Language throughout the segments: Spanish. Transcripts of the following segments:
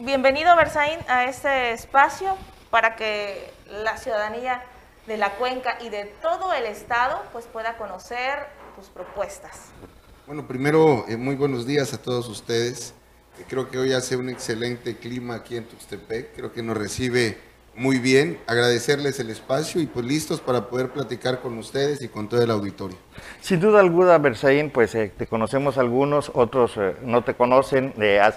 bienvenido Berzaín a este espacio para que la ciudadanía de la cuenca y de todo el estado pues pueda conocer tus propuestas. Bueno, primero, eh, muy buenos días a todos ustedes. Creo que hoy hace un excelente clima aquí en Tuxtepec. Creo que nos recibe muy bien. Agradecerles el espacio y pues listos para poder platicar con ustedes y con todo el auditorio. Sin duda alguna, Berzaín, pues eh, te conocemos algunos, otros no te conocen.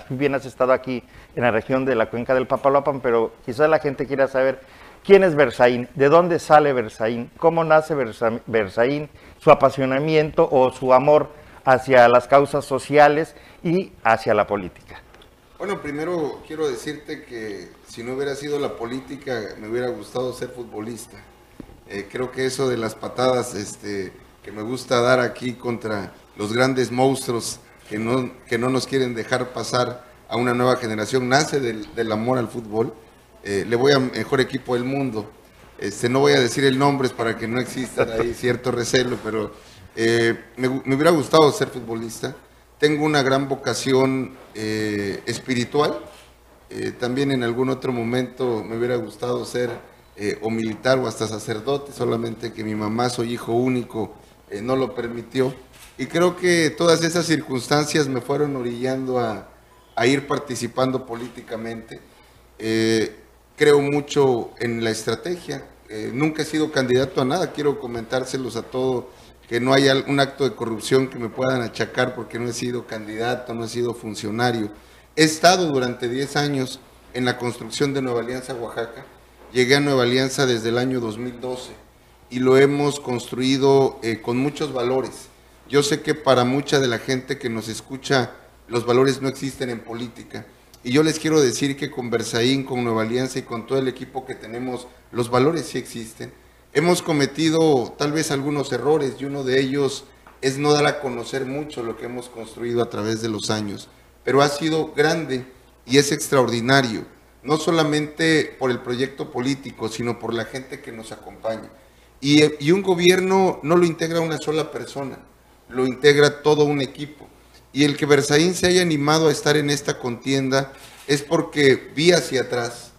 bien has estado aquí en la región de la cuenca del Papaloapan, pero quizás la gente quiera saber quién es Berzaín, de dónde sale Berzaín, cómo nace Berzaín, su apasionamiento o su amor hacia las causas sociales y hacia la política? Bueno, primero quiero decirte que si no hubiera sido la política, me hubiera gustado ser futbolista. Eh, creo que eso de las patadas este, que me gusta dar aquí contra los grandes monstruos que no, que no nos quieren dejar pasar a una nueva generación, nace del, amor al fútbol. Eh, le voy a mejor equipo del mundo. Este, no voy a decir el nombre para que no exista ahí cierto recelo, pero eh, me, hubiera gustado ser futbolista. Tengo una gran vocación eh, espiritual. Eh, también en algún otro momento me hubiera gustado ser o militar o hasta sacerdote, solamente que mi mamá, soy hijo único, no lo permitió. Y creo que todas esas circunstancias me fueron orillando a, a ir participando políticamente. creo mucho en la estrategia. nunca he sido candidato a nada, quiero comentárselos a todo que no haya un acto de corrupción que me puedan achacar porque no he sido candidato, no he sido funcionario. He estado durante 10 años en la construcción de Nueva Alianza Oaxaca. Llegué a Nueva Alianza desde el año 2012 y lo hemos construido eh, con muchos valores. Yo sé que para mucha de la gente que nos escucha, los valores no existen en política. Y yo les quiero decir que con Versaín, con Nueva Alianza y con todo el equipo que tenemos, los valores sí existen. Hemos cometido tal vez algunos errores y uno de ellos es no dar a conocer mucho lo que hemos construido a través de los años, pero ha sido grande y es extraordinario, no solamente por el proyecto político, sino por la gente que nos acompaña. Y, un gobierno no lo integra una sola persona, lo integra todo un equipo. Y el que Versaín se haya animado a estar en esta contienda es porque vi hacia atrás,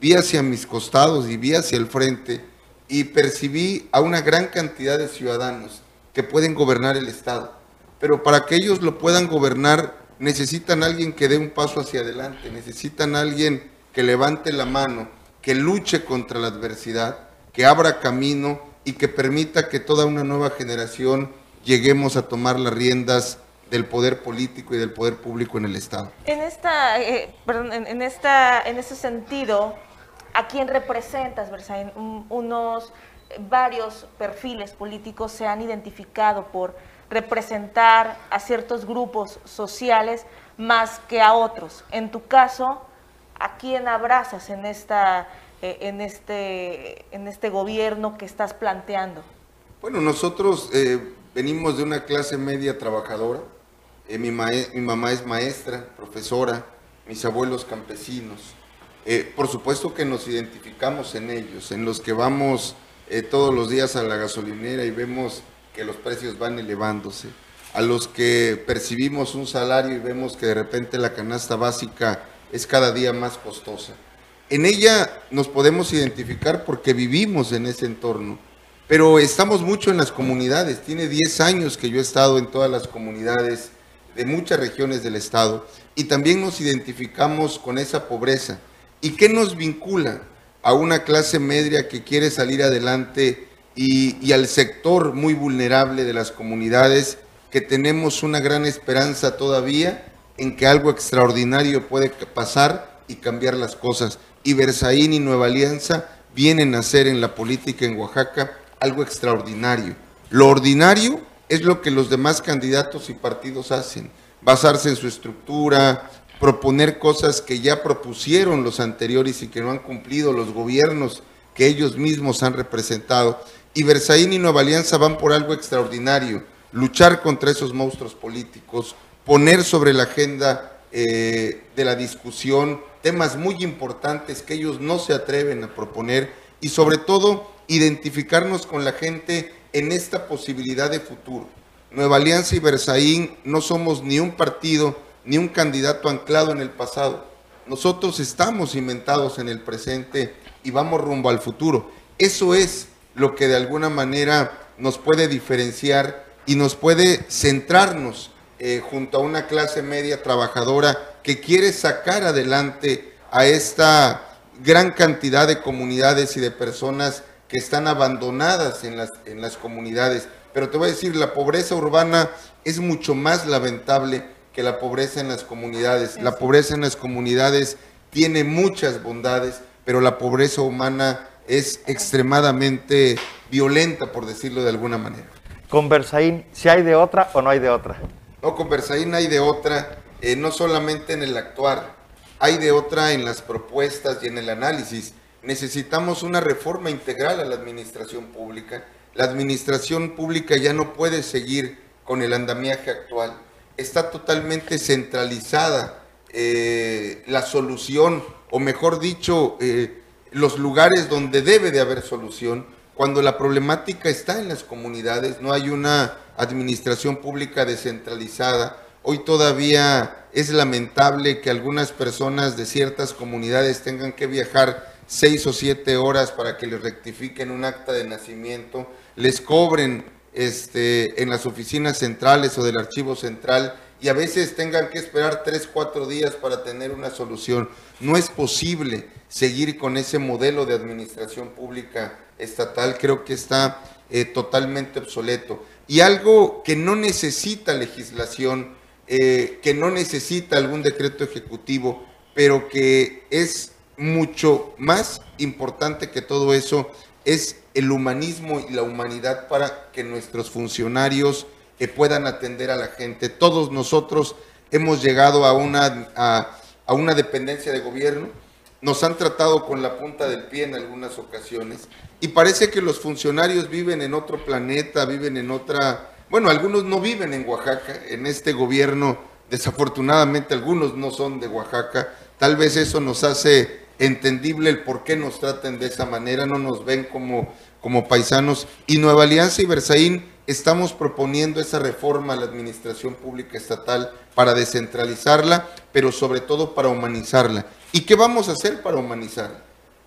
vi hacia mis costados y vi hacia el frente y percibí a una gran cantidad de ciudadanos que pueden gobernar el Estado. Pero para que ellos lo puedan gobernar necesitan alguien que dé un paso hacia adelante, necesitan alguien que levante la mano, que luche contra la adversidad, que abra camino y que permita que toda una nueva generación lleguemos a tomar las riendas del poder político y del poder público en el Estado. En esta, eh, perdón, en, esta, en ese sentido, ¿A quién representas, Versailles? unos varios perfiles políticos se han identificado por representar a ciertos grupos sociales más que a otros. En tu caso, ¿a quién abrazas en, esta, eh, en, este, en este gobierno que estás planteando? Bueno, nosotros eh, venimos de una clase media trabajadora. Eh, mi, mi mamá es maestra, profesora, mis abuelos campesinos. Eh, por supuesto que nos identificamos en ellos, en los que vamos todos los días a la gasolinera y vemos que los precios van elevándose, a los que percibimos un salario y vemos que de repente la canasta básica es cada día más costosa. En ella nos podemos identificar porque vivimos en ese entorno, pero estamos mucho en las comunidades. Tiene 10 años que yo he estado en todas las comunidades de muchas regiones del estado y también nos identificamos con esa pobreza ¿Y qué nos vincula a una clase media que quiere salir adelante y, al sector muy vulnerable de las comunidades que tenemos una gran esperanza todavía en que algo extraordinario puede pasar y cambiar las cosas? Y Versaín y Nueva Alianza vienen a hacer en la política en Oaxaca algo extraordinario. Lo ordinario es lo que los demás candidatos y partidos hacen, basarse en su estructura, proponer cosas que ya propusieron los anteriores y que no han cumplido los gobiernos que ellos mismos han representado. Y Versaín y Nueva Alianza van por algo extraordinario, luchar contra esos monstruos políticos, poner sobre la agenda eh, de la discusión temas muy importantes que ellos no se atreven a proponer y sobre todo identificarnos con la gente en esta posibilidad de futuro. Nueva Alianza y Versaín no somos ni un partido, ni un candidato anclado en el pasado. nosotros estamos inventados en el presente y vamos rumbo al futuro. Eso es lo que de alguna manera nos puede diferenciar y nos puede centrarnos eh, junto a una clase media trabajadora que quiere sacar adelante a esta gran cantidad de comunidades y de personas que están abandonadas en las, en las comunidades. Pero te voy a decir, la pobreza urbana es mucho más lamentable que la pobreza en las comunidades. La pobreza en las comunidades tiene muchas bondades, pero la pobreza humana es extremadamente violenta, por decirlo de alguna manera. Con Berzaín, ¿si hay de otra o no hay de otra? No, con Berzaín hay de otra, eh, no solamente en el actuar, hay de otra en las propuestas y en el análisis. Necesitamos una reforma integral a la administración pública. La administración pública ya no puede seguir con el andamiaje actual. Está totalmente centralizada eh, la solución, o mejor dicho, eh, los lugares donde debe de haber solución, cuando la problemática está en las comunidades, no hay una administración pública descentralizada. Hoy todavía es lamentable que algunas personas de ciertas comunidades tengan que viajar seis o siete horas para que les rectifiquen un acta de nacimiento, les cobren este, en las oficinas centrales o del archivo central y a veces tengan que esperar tres, cuatro días para tener una solución. No es posible seguir con ese modelo de administración pública estatal, creo que está eh, totalmente obsoleto. Y algo que no necesita legislación, eh, que no necesita algún decreto ejecutivo, pero que es mucho más importante que todo eso es el humanismo y la humanidad para que nuestros funcionarios puedan atender a la gente. Todos nosotros hemos llegado a una, a una dependencia de gobierno, nos han tratado con la punta del pie en algunas ocasiones y parece que los funcionarios viven en otro planeta, viven en otra... Bueno, algunos no viven en Oaxaca, en este gobierno, desafortunadamente algunos no son de Oaxaca, tal vez eso nos hace entendible el por qué nos traten de esa manera, no nos ven como, como paisanos. Y Nueva Alianza y Berzaín estamos proponiendo esa reforma a la administración pública estatal para descentralizarla, pero sobre todo para humanizarla. ¿Y qué vamos a hacer para humanizarla?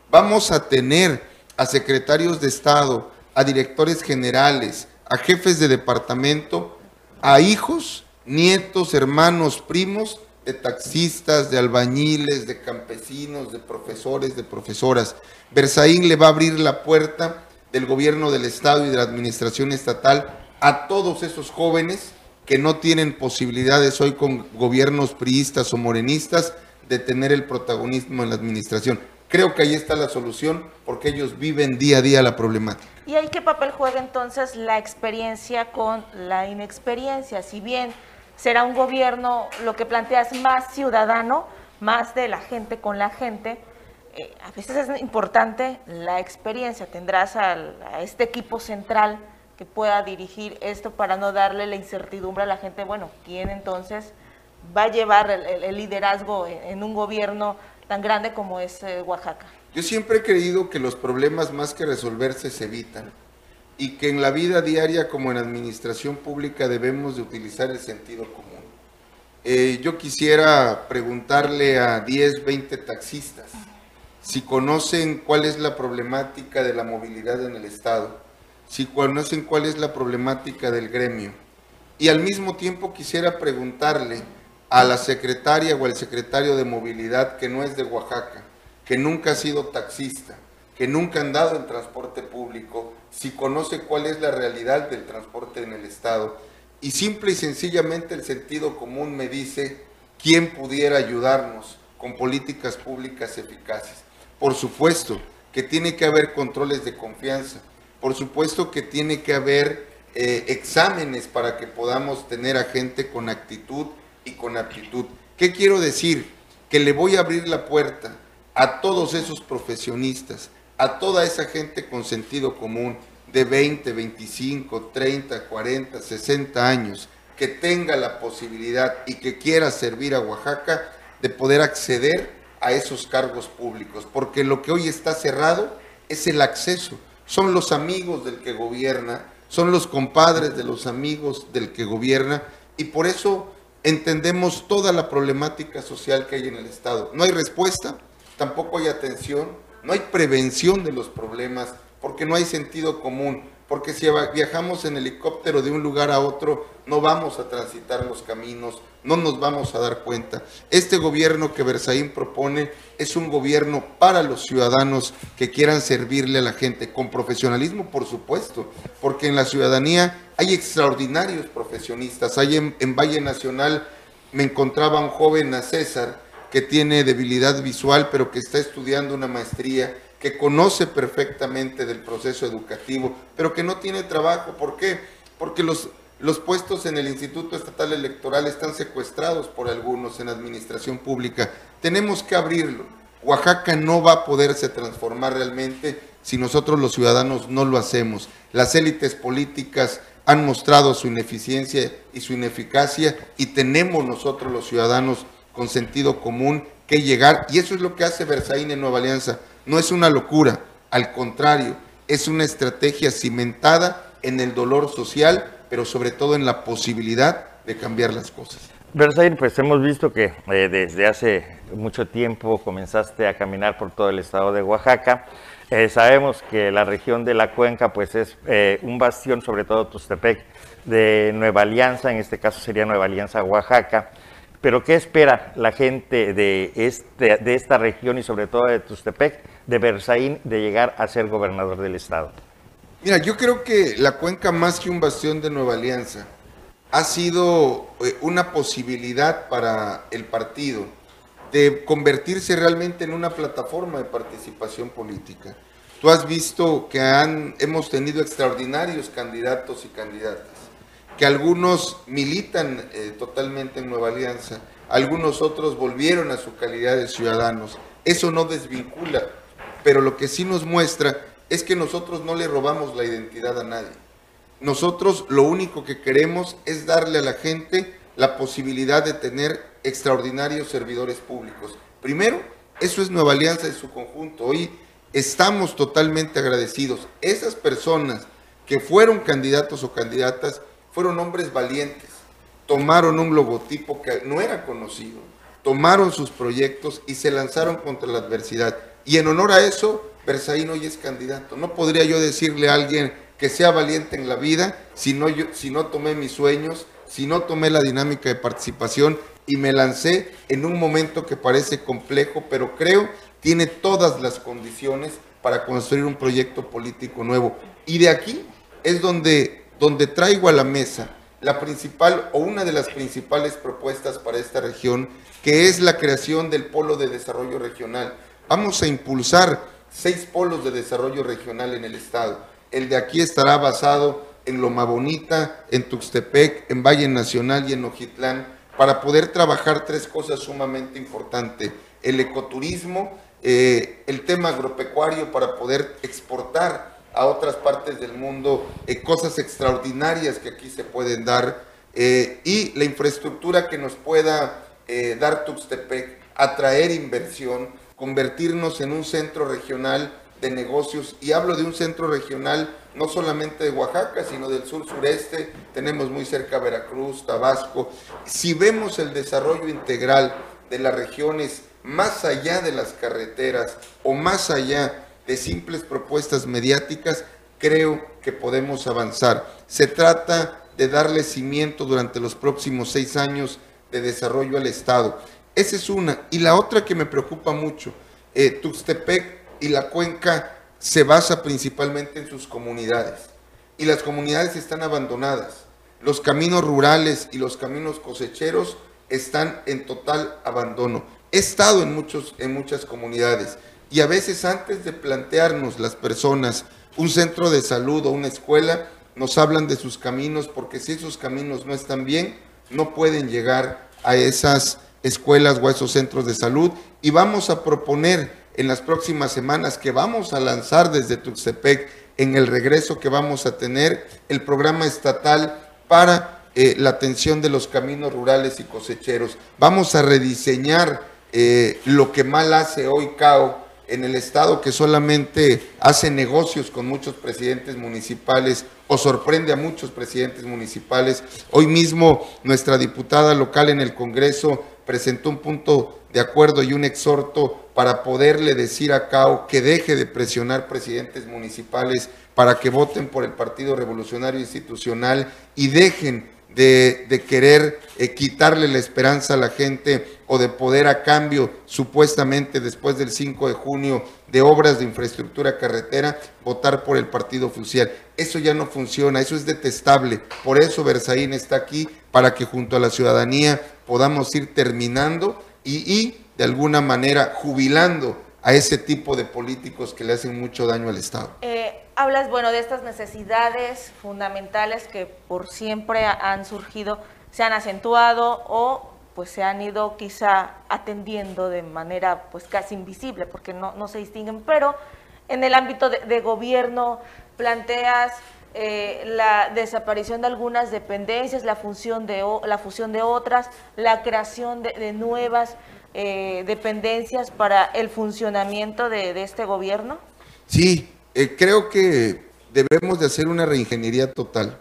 Vamos a tener a secretarios de Estado, a directores generales, a jefes de departamento, a hijos, nietos, hermanos, primos de taxistas, de albañiles, de campesinos, de profesores, de profesoras. Berzaín le va a abrir la puerta del gobierno del Estado y de la administración estatal a todos esos jóvenes que no tienen posibilidades hoy con gobiernos priistas o morenistas de tener el protagonismo en la administración. Creo que ahí está la solución porque ellos viven día a día la problemática. ¿Y ahí qué papel juega entonces la experiencia con la inexperiencia? Si bien será un gobierno, lo que planteas, más ciudadano, más de la gente con la gente. Eh, a veces es importante la experiencia, tendrás a este equipo central que pueda dirigir esto para no darle la incertidumbre a la gente, bueno, ¿quién entonces va a llevar el, liderazgo en, un gobierno tan grande como es eh, Oaxaca? Yo siempre he creído que los problemas más que resolverse se evitan y que en la vida diaria como en administración pública debemos de utilizar el sentido común. Eh, yo quisiera preguntarle a 10, 20 taxistas si conocen cuál es la problemática de la movilidad en el Estado, si conocen cuál es la problemática del gremio. Y al mismo tiempo quisiera preguntarle a la secretaria o al secretario de movilidad que no es de Oaxaca, que nunca ha sido taxista, que nunca ha andado en transporte público, si conoce cuál es la realidad del transporte en el Estado. Y simple y sencillamente el sentido común me dice quién pudiera ayudarnos con políticas públicas eficaces. Por supuesto que tiene que haber controles de confianza, por supuesto que tiene que haber eh, exámenes para que podamos tener a gente con actitud y con aptitud. ¿Qué quiero decir? Que le voy a abrir la puerta a todos esos profesionistas, a toda esa gente con sentido común de 20, 25, 30, 40, 60 años que tenga la posibilidad y que quiera servir a Oaxaca de poder acceder a esos cargos públicos, porque lo que hoy está cerrado es el acceso, son los amigos del que gobierna, son los compadres de los amigos del que gobierna, y por eso entendemos toda la problemática social que hay en el Estado. No hay respuesta, tampoco hay atención, no hay prevención de los problemas, porque no hay sentido común, porque si viajamos en helicóptero de un lugar a otro, no vamos a transitar los caminos, no nos vamos a dar cuenta. Este gobierno que Berzaín propone es un gobierno para los ciudadanos que quieran servirle a la gente, con profesionalismo, por supuesto, porque en la ciudadanía hay extraordinarios profesionistas. Hay en, en Valle Nacional, me encontraba un joven a César, que tiene debilidad visual, pero que está estudiando una maestría que conoce perfectamente del proceso educativo, pero que no tiene trabajo. ¿Por qué? Porque los, los puestos en el Instituto Estatal Electoral están secuestrados por algunos en administración pública. Tenemos que abrirlo. Oaxaca no va a poderse transformar realmente si nosotros los ciudadanos no lo hacemos. Las élites políticas han mostrado su ineficiencia y su ineficacia y tenemos nosotros los ciudadanos con sentido común que llegar, y eso es lo que hace Versaín en Nueva Alianza, no es una locura, al contrario, es una estrategia cimentada en el dolor social, pero sobre todo en la posibilidad de cambiar las cosas. Versailles, pues hemos visto que eh, desde hace mucho tiempo comenzaste a caminar por todo el estado de Oaxaca. Eh, sabemos que la región de la cuenca pues es eh, un bastión, sobre todo Tustepec, de Nueva Alianza, en este caso sería Nueva Alianza Oaxaca. Pero ¿qué espera la gente de, este, de esta región y sobre todo de Tustepec, de Berzaín, de llegar a ser gobernador del estado? Mira, yo creo que la cuenca más que un bastión de Nueva Alianza ha sido eh, una posibilidad para el partido de convertirse realmente en una plataforma de participación política. Tú has visto que han, hemos tenido extraordinarios candidatos y candidatas que algunos militan eh, totalmente en Nueva Alianza, algunos otros volvieron a su calidad de ciudadanos. Eso no desvincula, pero lo que sí nos muestra es que nosotros no le robamos la identidad a nadie. Nosotros lo único que queremos es darle a la gente la posibilidad de tener extraordinarios servidores públicos. Primero, eso es Nueva Alianza en su conjunto. Hoy estamos totalmente agradecidos. Esas personas que fueron candidatos o candidatas, fueron hombres valientes, tomaron un logotipo que no era conocido, tomaron sus proyectos y se lanzaron contra la adversidad. Y en honor a eso, Berzaín hoy es candidato. No podría yo decirle a alguien que sea valiente en la vida si no, si no tomé mis sueños, si no tomé la dinámica de participación y me lancé en un momento que parece complejo, pero creo tiene todas las condiciones para construir un proyecto político nuevo. Y de aquí es donde donde traigo a la mesa la principal o una de las principales propuestas para esta región, que es la creación del polo de desarrollo regional. Vamos a impulsar seis polos de desarrollo regional en el estado. El de aquí estará basado en Loma Bonita, en Tuxtepec, en Valle Nacional y en Ojitlán, para poder trabajar tres cosas sumamente importantes. El ecoturismo, eh, el tema agropecuario para poder exportar a otras partes del mundo, eh, cosas extraordinarias que aquí se pueden dar eh, y la infraestructura que nos pueda eh, dar Tuxtepec, atraer inversión, convertirnos en un centro regional de negocios y hablo de un centro regional no solamente de Oaxaca, sino del sur sureste, tenemos muy cerca Veracruz, Tabasco. Si vemos el desarrollo integral de las regiones más allá de las carreteras o más allá de simples propuestas mediáticas, creo que podemos avanzar. Se trata de darle cimiento durante los próximos seis años de desarrollo al Estado. Esa es una. Y la otra que me preocupa mucho, eh, Tuxtepec y la cuenca se basa principalmente en sus comunidades. Y las comunidades están abandonadas. Los caminos rurales y los caminos cosecheros están en total abandono. He estado en, muchos, en muchas comunidades y a veces antes de plantearnos las personas un centro de salud o una escuela, nos hablan de sus caminos, porque si esos caminos no están bien, no pueden llegar a esas escuelas o a esos centros de salud. Y vamos a proponer en las próximas semanas que vamos a lanzar desde Tuxtepec en el regreso que vamos a tener el programa estatal para eh, la atención de los caminos rurales y cosecheros. Vamos a rediseñar eh, lo que mal hace hoy CAO en el Estado que solamente hace negocios con muchos presidentes municipales o sorprende a muchos presidentes municipales. Hoy mismo nuestra diputada local en el Congreso presentó un punto de acuerdo y un exhorto para poderle decir a CAO que deje de presionar presidentes municipales para que voten por el Partido Revolucionario Institucional y dejen de, querer eh, quitarle la esperanza a la gente de poder a cambio, supuestamente después del 5 de junio, de obras de infraestructura carretera, votar por el partido oficial. Eso ya no funciona, eso es detestable. Por eso Berzaín está aquí, para que junto a la ciudadanía podamos ir terminando y, de alguna manera jubilando a ese tipo de políticos que le hacen mucho daño al Estado. Eh, hablas, bueno, de estas necesidades fundamentales que por siempre han surgido, se han acentuado o pues se han ido quizá atendiendo de manera pues casi invisible porque no, no se distinguen, pero en el ámbito de, gobierno planteas eh, la desaparición de algunas dependencias, la, función de, la fusión de otras, la creación de, nuevas eh, dependencias para el funcionamiento de, este gobierno? Sí, eh, creo que debemos de hacer una reingeniería total.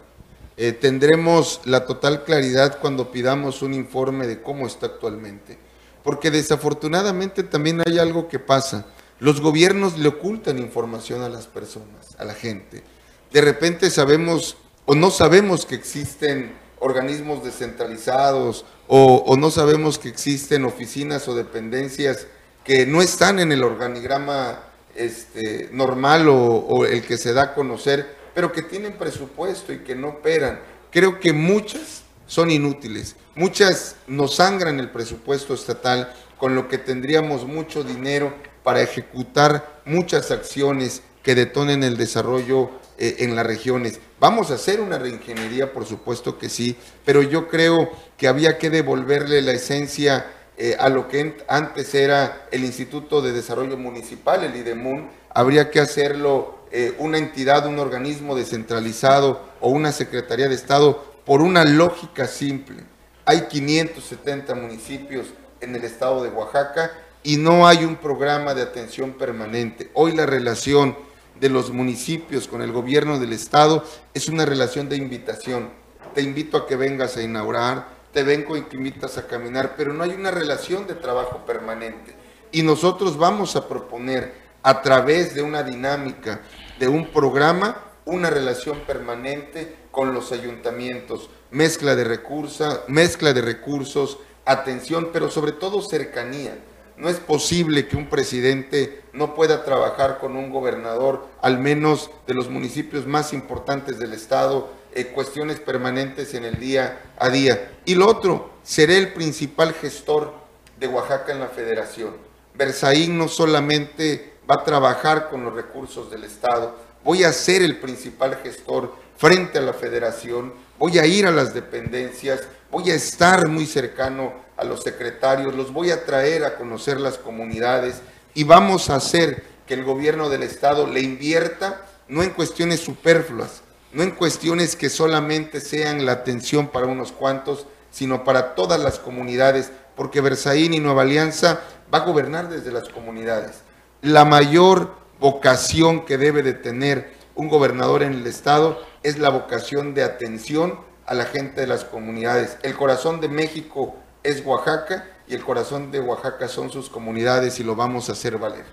Eh, tendremos la total claridad cuando pidamos un informe de cómo está actualmente. Porque desafortunadamente también hay algo que pasa. Los gobiernos le ocultan información a las personas, a la gente. De repente sabemos o no sabemos que existen organismos descentralizados o, no sabemos que existen oficinas o dependencias que no están en el organigrama este, normal o, el que se da a conocer, pero que tienen presupuesto y que no operan. Creo que muchas son inútiles. Muchas nos sangran el presupuesto estatal, con lo que tendríamos mucho dinero para ejecutar muchas acciones que detonen el desarrollo eh, en las regiones. Vamos a hacer una reingeniería, por supuesto que sí, pero yo creo que había que devolverle la esencia eh, a lo que antes era el Instituto de Desarrollo Municipal, el IDEMUN, habría que hacerlo eh, una entidad, un organismo descentralizado o una Secretaría de Estado por una lógica simple. Hay 570 municipios en el estado de Oaxaca y no hay un programa de atención permanente. Hoy la relación de los municipios con el gobierno del estado es una relación de invitación. Te invito a que vengas a inaugurar, te vengo y te invitas a caminar, pero no hay una relación de trabajo permanente. Y nosotros vamos a proponer a través de una dinámica, de un programa, una relación permanente con los ayuntamientos, mezcla de recursos, mezcla de recursos, atención, pero sobre todo cercanía. No es posible que un presidente no pueda trabajar con un gobernador, al menos de los municipios más importantes del estado, eh, cuestiones permanentes en el día a día. Y lo otro, seré el principal gestor de Oaxaca en la federación. Berzaín no solamente va a trabajar con los recursos del Estado, voy a ser el principal gestor frente a la federación, voy a ir a las dependencias, voy a estar muy cercano a los secretarios, los voy a traer a conocer las comunidades. Y vamos a hacer que el gobierno del Estado le invierta no en cuestiones superfluas, no en cuestiones que solamente sean la atención para unos cuantos, sino para todas las comunidades, porque Versaín y Nueva Alianza va a gobernar desde las comunidades. La mayor vocación que debe de tener un gobernador en el Estado es la vocación de atención a la gente de las comunidades. El corazón de México es Oaxaca y el corazón de Oaxaca son sus comunidades y lo vamos a hacer valer.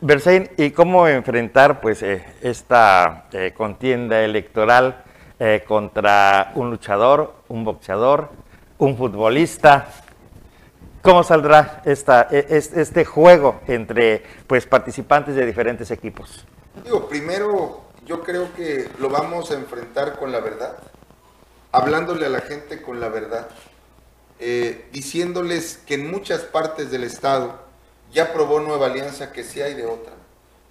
Bersaín, ¿y cómo enfrentar pues eh, esta eh, contienda electoral eh, contra un luchador, un boxeador, un futbolista? ¿Cómo saldrá esta, e, este juego entre pues participantes de diferentes equipos? Digo, primero yo creo que lo vamos a enfrentar con la verdad, hablándole a la gente con la verdad, diciéndoles que en muchas partes del estado ya probó Nueva Alianza que sí hay de otra.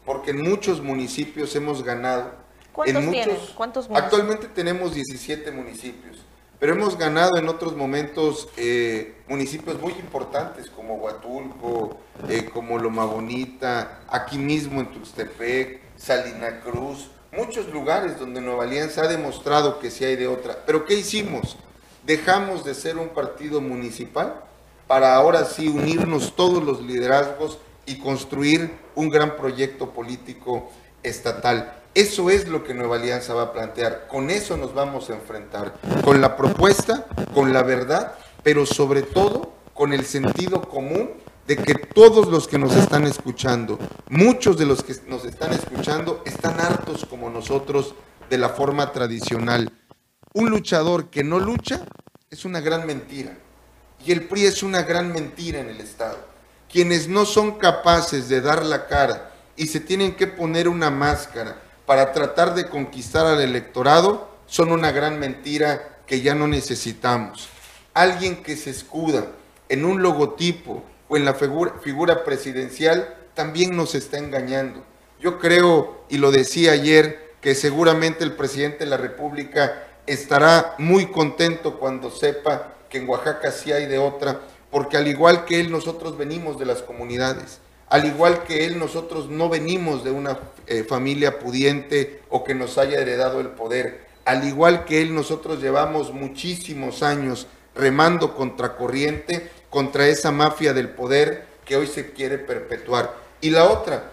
Porque en muchos municipios hemos ganado. ¿Cuántos en tienen? ¿Cuántos Actualmente tenemos 17 municipios, pero hemos ganado en otros momentos eh, municipios muy importantes como Huatulco, eh, como Loma Bonita, aquí mismo en Tuxtepec, Salina Cruz, muchos lugares donde Nueva Alianza ha demostrado que sí hay de otra. Pero ¿qué hicimos? Dejamos de ser un partido municipal para ahora sí unirnos todos los liderazgos y construir un gran proyecto político estatal. Eso es lo que Nueva Alianza va a plantear. Con eso nos vamos a enfrentar. Con la propuesta, con la verdad, pero sobre todo con el sentido común de que todos los que nos están escuchando, muchos de los que nos están escuchando, están hartos como nosotros de la forma tradicional. Un luchador que no lucha es una gran mentira. Y el PRI es una gran mentira en el Estado. Quienes no son capaces de dar la cara y se tienen que poner una máscara para tratar de conquistar al electorado, son una gran mentira que ya no necesitamos. Alguien que se escuda en un logotipo o en la figura, presidencial también nos está engañando. Yo creo, y lo decía ayer, que seguramente el presidente de la República estará muy contento cuando sepa que en Oaxaca sí hay de otra, porque al igual que él nosotros venimos de las comunidades, al igual que él nosotros no venimos de una eh, familia pudiente o que nos haya heredado el poder, al igual que él nosotros llevamos muchísimos años remando contra corriente, contra esa mafia del poder que hoy se quiere perpetuar. Y la otra,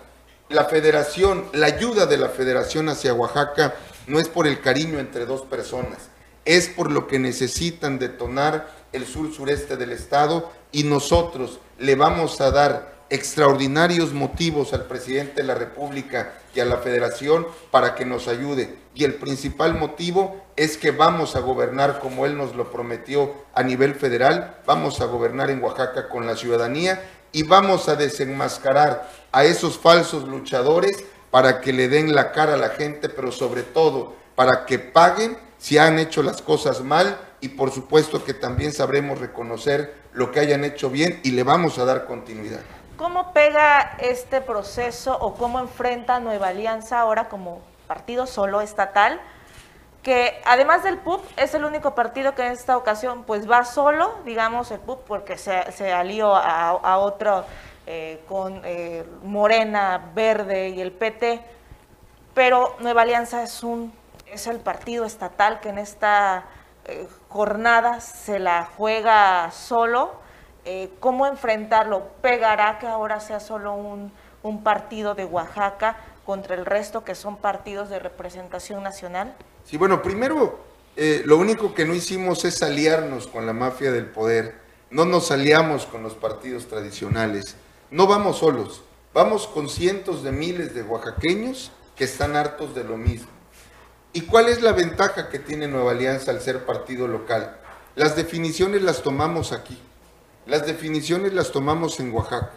la federación, la ayuda de la federación hacia Oaxaca no es por el cariño entre dos personas, es por lo que necesitan detonar el sur sureste del estado y nosotros le vamos a dar extraordinarios motivos al presidente de la República y a la Federación para que nos ayude. Y el principal motivo es que vamos a gobernar como él nos lo prometió a nivel federal, vamos a gobernar en Oaxaca con la ciudadanía y vamos a desenmascarar a esos falsos luchadores para que le den la cara a la gente, pero sobre todo para que paguen si han hecho las cosas mal y por supuesto que también sabremos reconocer lo que hayan hecho bien y le vamos a dar continuidad. ¿Cómo pega este proceso o cómo enfrenta Nueva Alianza ahora como partido solo estatal? que además del PUP es el único partido que en esta ocasión pues va solo, digamos el PUP porque se, se alió a otro eh, con eh, Morena, Verde y el PT, pero Nueva Alianza es, un, es el partido estatal que en esta eh, jornada se la juega solo. ¿Cómo enfrentarlo? ¿Pegará que ahora sea solo un, partido de Oaxaca contra el resto que son partidos de representación nacional? Sí, bueno, primero, lo único que no hicimos es aliarnos con la mafia del poder, no nos aliamos con los partidos tradicionales. No vamos solos, vamos con cientos de miles de oaxaqueños que están hartos de lo mismo. ¿Y cuál es la ventaja que tiene Nueva Alianza al ser partido local? Las definiciones las tomamos aquí, las definiciones las tomamos en Oaxaca.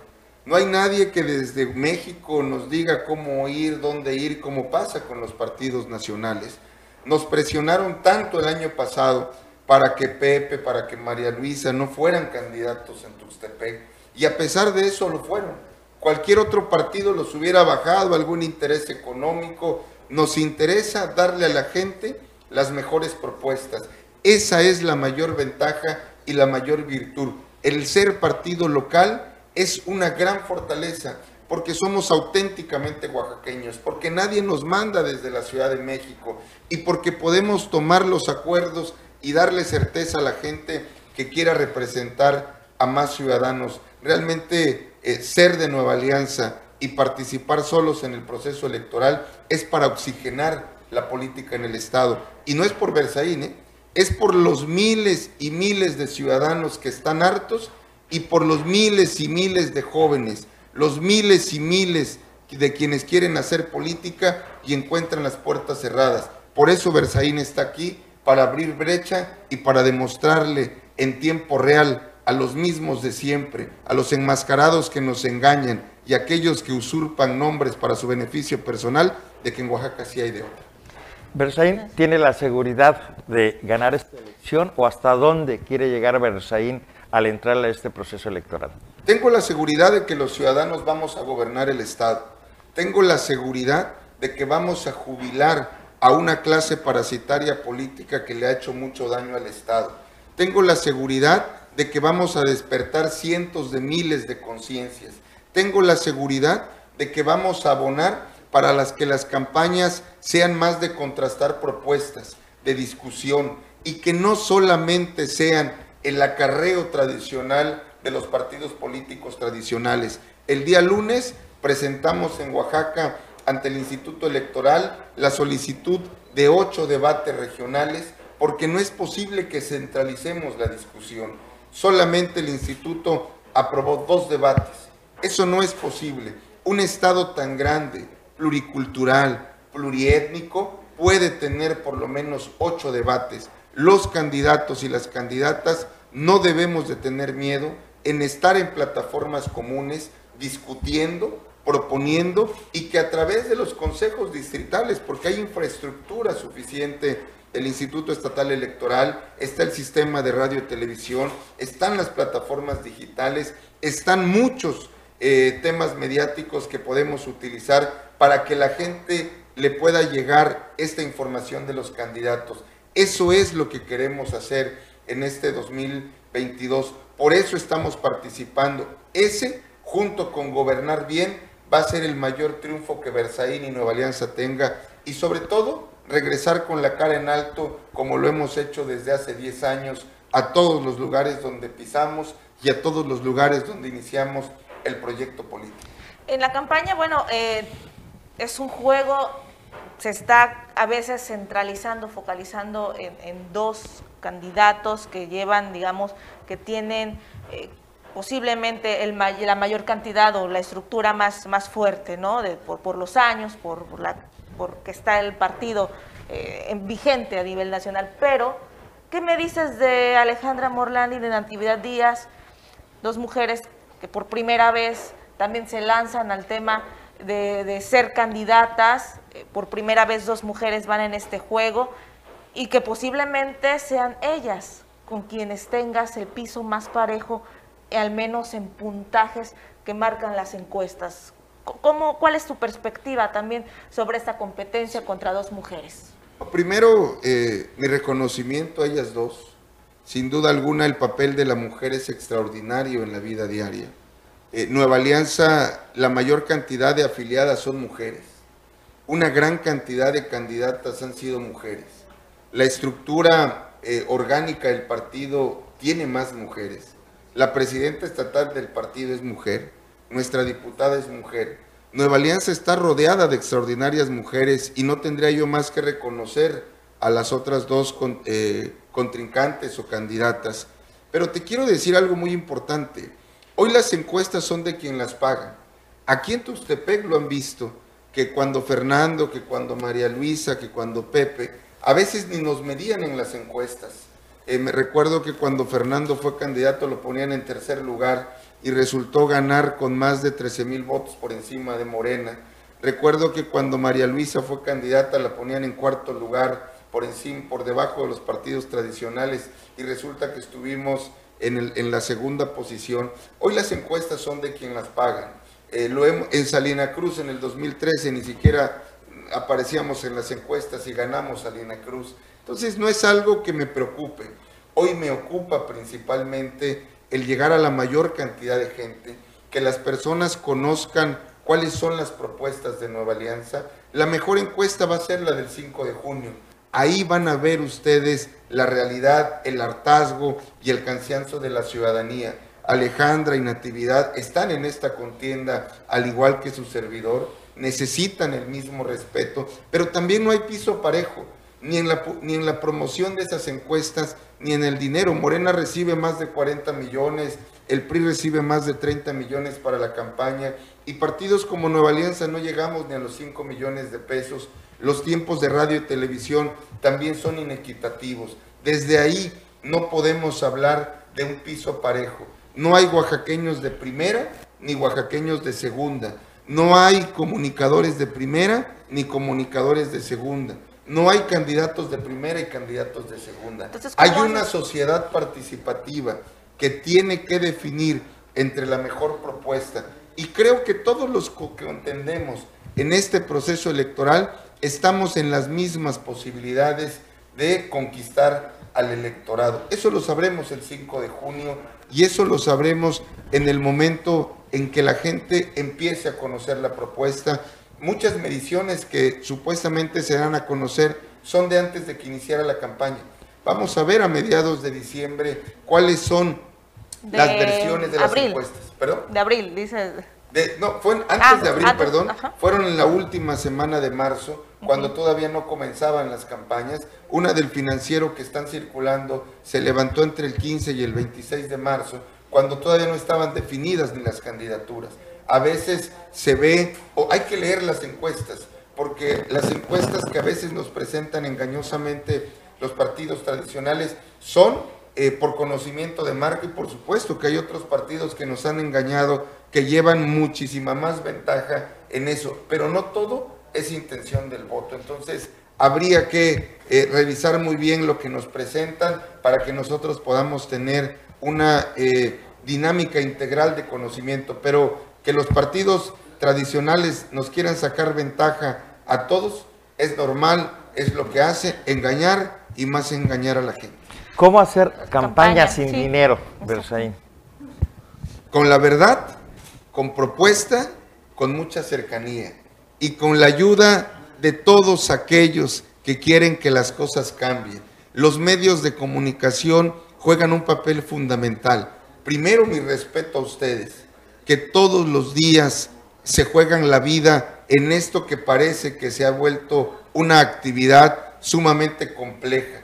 No hay nadie que desde México nos diga cómo ir, dónde ir, como pasa con los partidos nacionales. Nos presionaron tanto el año pasado para que Pepe, para que María Luisa no fueran candidatos en Tuxtepec y a pesar de eso lo fueron. Cualquier otro partido los hubiera bajado, algún interés económico. Nos interesa darle a la gente las mejores propuestas. Esa es la mayor ventaja y la mayor virtud. El ser partido local es una gran fortaleza porque somos auténticamente oaxaqueños, porque nadie nos manda desde la Ciudad de México y porque podemos tomar los acuerdos y darle certeza a la gente que quiera representar a más ciudadanos realmente eh, ser de Nueva Alianza y participar solos en el proceso electoral es para oxigenar la política en el Estado. Y no es por Berzaín, ¿eh? Es por los miles y miles de ciudadanos que están hartos y por los miles y miles de jóvenes, los miles y miles de quienes quieren hacer política y encuentran las puertas cerradas. Por eso Berzaín está aquí, para abrir brecha y para demostrarle en tiempo real a los mismos de siempre, a los enmascarados que nos engañan y aquellos que usurpan nombres para su beneficio personal, de que en Oaxaca sí hay de otra. ¿Berzaín tiene la seguridad de ganar esta elección o hasta dónde quiere llegar Berzaín al entrar a este proceso electoral? Tengo la seguridad de que los ciudadanos vamos a gobernar el Estado. Tengo la seguridad de que vamos a jubilar a una clase parasitaria política que le ha hecho mucho daño al Estado. Tengo la seguridad de que vamos a despertar cientos de miles de conciencias. Tengo la seguridad de que vamos a abonar para las que las campañas sean más de contrastar propuestas, de discusión, y que no solamente sean el acarreo tradicional de los partidos políticos tradicionales. El día lunes presentamos en Oaxaca ante el Instituto Electoral la solicitud de ocho debates regionales porque no es posible que centralicemos la discusión. Solamente el instituto aprobó dos debates. Eso no es posible. Un Estado tan grande, pluricultural, pluriétnico, puede tener por lo menos ocho debates. Los candidatos y las candidatas no debemos de tener miedo en estar en plataformas comunes discutiendo, proponiendo y que a través de los consejos distritales, porque hay infraestructura suficiente el Instituto Estatal Electoral, está el sistema de radio y televisión, están las plataformas digitales, están muchos eh, temas mediáticos que podemos utilizar para que la gente le pueda llegar esta información de los candidatos. Eso es lo que queremos hacer en este 2022. Por eso estamos participando. Ese, junto con gobernar bien, va a ser el mayor triunfo que Versaín y Nueva Alianza tenga. Y sobre todo, regresar con la cara en alto, como lo hemos hecho desde hace 10 años, a todos los lugares donde pisamos y a todos los lugares donde iniciamos el proyecto político. En la campaña, bueno, eh, es un juego, se está a veces centralizando, focalizando en, dos candidatos que llevan, digamos, que tienen eh, posiblemente el, la mayor cantidad o la estructura más, más fuerte, ¿no? por, por, los años, por, por la porque está el partido eh, vigente a nivel nacional. Pero, ¿qué me dices de Alejandra Morlán y de Natividad Díaz? Dos mujeres que por primera vez también se lanzan al tema de, ser candidatas. Eh, por primera vez dos mujeres van en este juego y que posiblemente sean ellas con quienes tengas el piso más parejo, al menos en puntajes que marcan las encuestas. ¿Cómo, ¿Cuál es tu perspectiva también sobre esta competencia contra dos mujeres? Primero, eh, mi reconocimiento a ellas dos. Sin duda alguna, el papel de la mujer es extraordinario en la vida diaria. Eh, Nueva Alianza, la mayor cantidad de afiliadas son mujeres. Una gran cantidad de candidatas han sido mujeres. La estructura eh, orgánica del partido tiene más mujeres. La presidenta estatal del partido es mujer nuestra diputada es mujer. Nueva Alianza está rodeada de extraordinarias mujeres y no tendría yo más que reconocer a las otras dos eh, contrincantes o candidatas. Pero te quiero decir algo muy importante. Hoy las encuestas son de quien las paga. Aquí en Tustepec lo han visto, que cuando Fernando, que cuando María Luisa, que cuando Pepe, a veces ni nos medían en las encuestas. Eh, me recuerdo que cuando Fernando fue candidato lo ponían en tercer lugar y resultó ganar con más de 13 mil votos por encima de Morena. Recuerdo que cuando María Luisa fue candidata la ponían en cuarto lugar por encima, por debajo de los partidos tradicionales y resulta que estuvimos en, el, en la segunda posición. Hoy las encuestas son de quien las pagan. Eh, en Salina Cruz en el 2013 ni siquiera aparecíamos en las encuestas y ganamos Salina Cruz. Entonces no es algo que me preocupe. Hoy me ocupa principalmente el llegar a la mayor cantidad de gente, que las personas conozcan cuáles son las propuestas de Nueva Alianza. La mejor encuesta va a ser la del 5 de junio. Ahí van a ver ustedes la realidad, el hartazgo y el cansancio de la ciudadanía. Alejandra y Natividad están en esta contienda, al igual que su servidor, necesitan el mismo respeto, pero también no hay piso parejo ni en, la, ni en la promoción de esas encuestas, ni en el dinero. Morena recibe más de 40 millones, el PRI recibe más de 30 millones para la campaña y partidos como Nueva Alianza no llegamos ni a los 5 millones de pesos. Los tiempos de radio y televisión también son inequitativos. Desde ahí no podemos hablar de un piso parejo. No hay oaxaqueños de primera ni oaxaqueños de segunda. No hay comunicadores de primera ni comunicadores de segunda no hay candidatos de primera y candidatos de segunda. hay una sociedad participativa que tiene que definir entre la mejor propuesta. Y creo que todos los que entendemos en este proceso electoral estamos en las mismas posibilidades de conquistar al electorado. Eso lo sabremos el 5 de junio y eso lo sabremos en el momento en que la gente empiece a conocer la propuesta muchas mediciones que supuestamente se dan a conocer son de antes de que iniciara la campaña. Vamos a ver a mediados de diciembre cuáles son las versiones de las encuestas. De abril, dice. No, fue antes Ah, de abril, antes, perdón. ajá. Fueron en la última semana de marzo, cuando todavía no comenzaban las campañas. Una del financiero que están circulando se levantó entre el 15 y el 26 de marzo, cuando todavía no estaban definidas ni las candidaturas. A veces se ve, o hay que leer las encuestas, porque las encuestas que a veces nos presentan engañosamente los partidos tradicionales son eh, por conocimiento de marca y por supuesto que hay otros partidos que nos han engañado, que llevan muchísima más ventaja en eso, pero no todo es intención del voto. Entonces, habría que eh, revisar muy bien lo que nos presentan para que nosotros podamos tener una eh, dinámica integral de conocimiento, pero que los partidos tradicionales nos quieran sacar ventaja a todos es normal, es lo que hace, engañar y más engañar a la gente. ¿Cómo hacer campaña, Campaña, sin sí. dinero, Berzaín? con la verdad, con propuesta, con mucha cercanía y con la ayuda de todos aquellos que quieren que las cosas cambien. Los medios de comunicación juegan un papel fundamental. Primero, mi respeto a ustedes, que todos los días se juegan la vida en esto que parece que se ha vuelto una actividad sumamente compleja.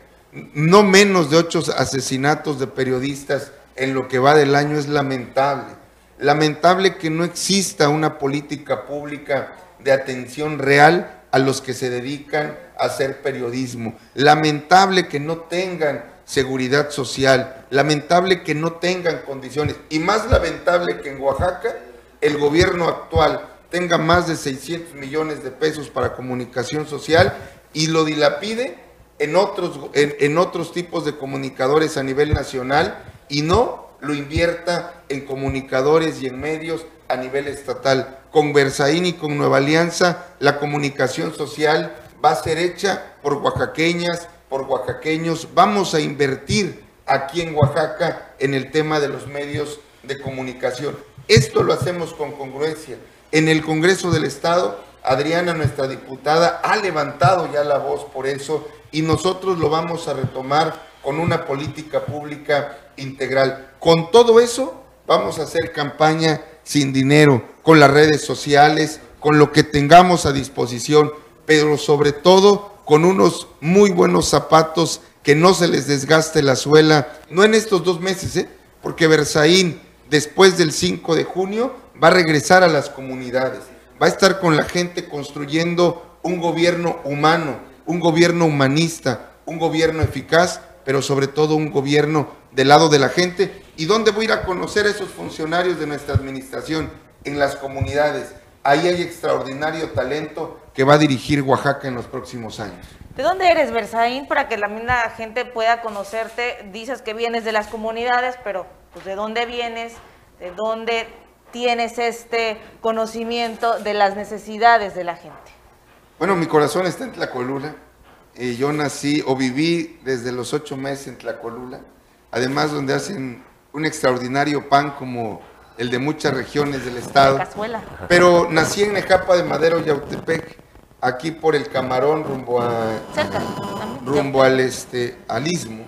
No menos de ocho asesinatos de periodistas en lo que va del año es lamentable. Lamentable que no exista una política pública de atención real a los que se dedican a hacer periodismo. Lamentable que no tengan seguridad social. Lamentable que no tengan condiciones. Y más lamentable que en Oaxaca el gobierno actual tenga más de 600 millones de pesos para comunicación social y lo dilapide en otros, en, en otros tipos de comunicadores a nivel nacional y no lo invierta en comunicadores y en medios a nivel estatal. Con Versaín y con Nueva Alianza, la comunicación social va a ser hecha por oaxaqueñas, por oaxaqueños. Vamos a invertir aquí en Oaxaca en el tema de los medios de comunicación. Esto lo hacemos con congruencia. En el Congreso del Estado, Adriana, nuestra diputada, ha levantado ya la voz por eso y nosotros lo vamos a retomar con una política pública integral. Con todo eso, vamos a hacer campaña sin dinero, con las redes sociales, con lo que tengamos a disposición, pero sobre todo con unos muy buenos zapatos que no se les desgaste la suela, no en estos dos meses, ¿eh? porque Berzaín, después del 5 de junio, va a regresar a las comunidades, va a estar con la gente construyendo un gobierno humano, un gobierno humanista, un gobierno eficaz, pero sobre todo un gobierno del lado de la gente. ¿Y dónde voy a ir a conocer a esos funcionarios de nuestra administración? En las comunidades. Ahí hay extraordinario talento que va a dirigir Oaxaca en los próximos años. ¿De dónde eres, Berzaín? Para que la misma gente pueda conocerte. Dices que vienes de las comunidades, pero pues ¿de dónde vienes? ¿De dónde tienes este conocimiento de las necesidades de la gente? Bueno, mi corazón está en Tlacolula. Eh, yo nací o viví desde los ocho meses en Tlacolula. Además, donde hacen un extraordinario pan como el de muchas regiones del estado. Cazuela. Pero nací en Nejapa de Madero, Yautepec, aquí por el Camarón, rumbo a Cerca. rumbo al este al istmo.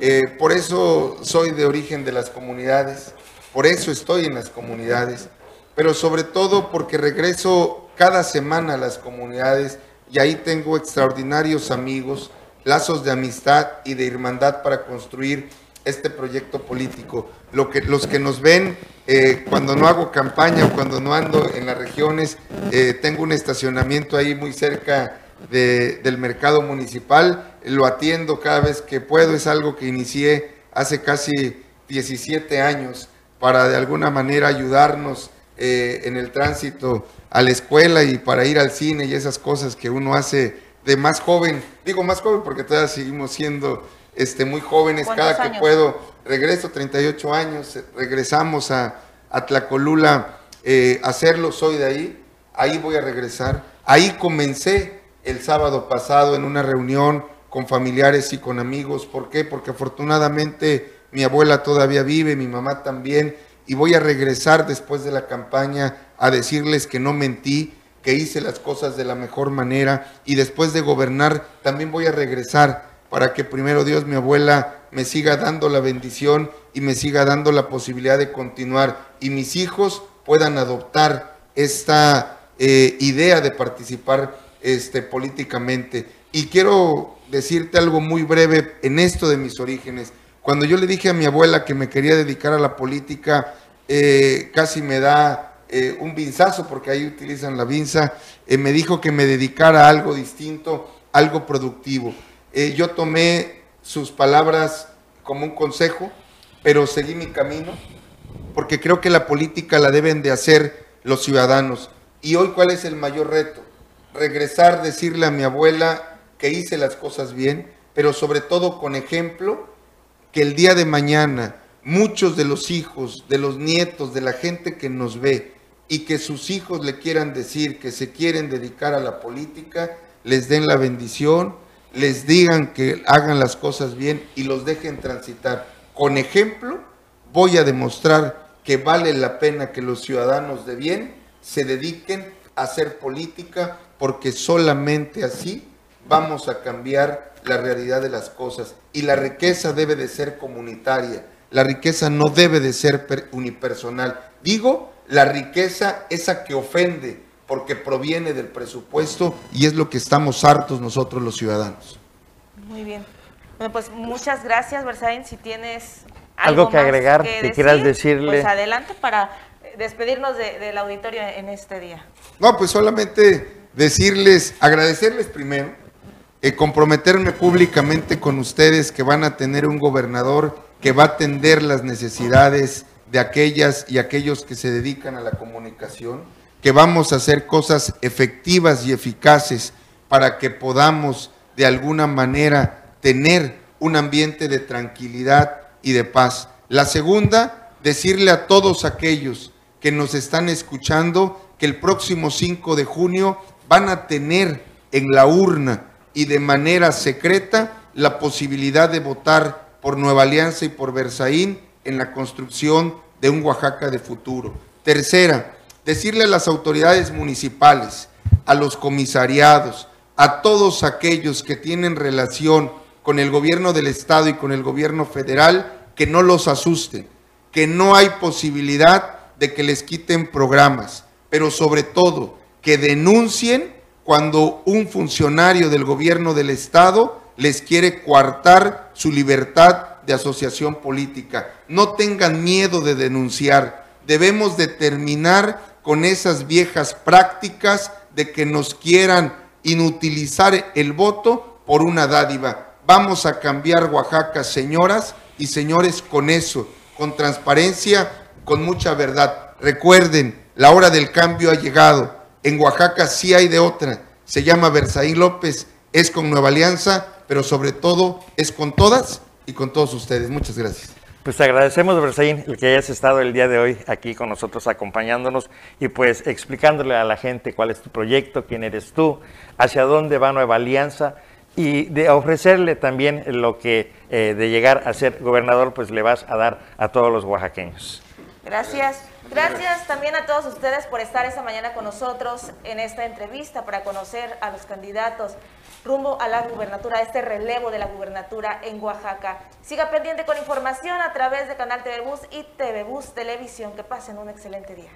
Eh, por eso soy de origen de las comunidades, por eso estoy en las comunidades, pero sobre todo porque regreso cada semana a las comunidades y ahí tengo extraordinarios amigos, lazos de amistad y de hermandad para construir este proyecto político. Lo que, los que nos ven eh, cuando no hago campaña o cuando no ando en las regiones, eh, tengo un estacionamiento ahí muy cerca de- del mercado municipal, lo atiendo cada vez que puedo, es algo que inicié hace casi 17 años para de alguna manera ayudarnos eh, en el tránsito a la escuela y para ir al cine y esas cosas que uno hace de más joven. Digo más joven porque todavía seguimos siendo este, muy jóvenes. ¿Cuántos Cada que puedo, regreso 38 años, eh, regresamos a, a Tlacolula eh, a hacerlo, soy de ahí, ahí voy a regresar. Ahí comencé el sábado pasado en una reunión con familiares y con amigos. ¿Por qué? Porque afortunadamente mi abuela todavía vive, mi mamá también, y voy a regresar después de la campaña a decirles que no mentí, que hice las cosas de la mejor manera, y después de gobernar también voy a regresar para que primero Dios, mi abuela, me siga dando la bendición y me siga dando la posibilidad de continuar, y mis hijos puedan adoptar esta eh, idea de participar este, políticamente. Y quiero decirte algo muy breve en esto de mis orígenes. Cuando yo le dije a mi abuela que me quería dedicar a la política, eh, casi me da eh, un vinzazo, porque ahí utilizan la vinza, me dijo que me dedicara a algo distinto, algo productivo. yo tomé sus palabras como un consejo, pero seguí mi camino, porque creo que la política la deben de hacer los ciudadanos. Y hoy, ¿cuál es el mayor reto? Regresar, decirle a mi abuela que hice las cosas bien, pero sobre todo con ejemplo, que el día de mañana muchos de los hijos, de los nietos, de la gente que nos ve y que sus hijos le quieran decir que se quieren dedicar a la política, les den la bendición, les digan que hagan las cosas bien y los dejen transitar. Con ejemplo, voy a demostrar que vale la pena que los ciudadanos de bien se dediquen a hacer política porque solamente así vamos a cambiar la realidad de las cosas. Y la riqueza debe de ser comunitaria, la riqueza no debe de ser unipersonal. Digo, la riqueza esa que ofende porque proviene del presupuesto y es lo que estamos hartos nosotros los ciudadanos. Muy bien. Bueno, pues muchas gracias, Versailles. Si tienes algo, que agregar, que, quieras decirle. Pues adelante para despedirnos del auditorio en este día. No, pues solamente decirles, agradecerles primero, eh, comprometerme públicamente con ustedes que van a tener un gobernador que va a atender las necesidades de aquellas y aquellos que se dedican a la comunicación, que vamos a hacer cosas efectivas y eficaces para que podamos de alguna manera tener un ambiente de tranquilidad y de paz. La segunda, decirle a todos aquellos que nos están escuchando que el próximo 5 de junio van a tener en la urna y de manera secreta la posibilidad de votar por Nueva Alianza y por Versaín en la construcción de un Oaxaca de futuro. Tercera, decirle a las autoridades municipales, a los comisariados, a todos aquellos que tienen relación con el gobierno del Estado y con el gobierno federal, que no los asusten, que no hay posibilidad de que les quiten programas, pero sobre todo que denuncien cuando un funcionario del gobierno del Estado les quiere coartar su libertad de asociación política. No tengan miedo de denunciar. Debemos de terminar con esas viejas prácticas de que nos quieran inutilizar el voto por una dádiva. Vamos a cambiar Oaxaca, señoras y señores, con eso, con transparencia con mucha verdad. Recuerden, la hora del cambio ha llegado. En Oaxaca sí hay de otra. Se llama Versaín López, es con Nueva Alianza, pero sobre todo es con todas y con todos ustedes. Muchas gracias. Pues te agradecemos, Versaín, el que hayas estado el día de hoy aquí con nosotros acompañándonos y pues explicándole a la gente cuál es tu proyecto, quién eres tú, hacia dónde va Nueva Alianza y de ofrecerle también lo que eh, de llegar a ser gobernador pues le vas a dar a todos los oaxaqueños. Gracias. Gracias también a todos ustedes por estar esta mañana con nosotros en esta entrevista para conocer a los candidatos rumbo a la gubernatura, a este relevo de la gubernatura en Oaxaca. Siga pendiente con información a través de Canal TV Bus y TV Bus Televisión. Que pasen un excelente día.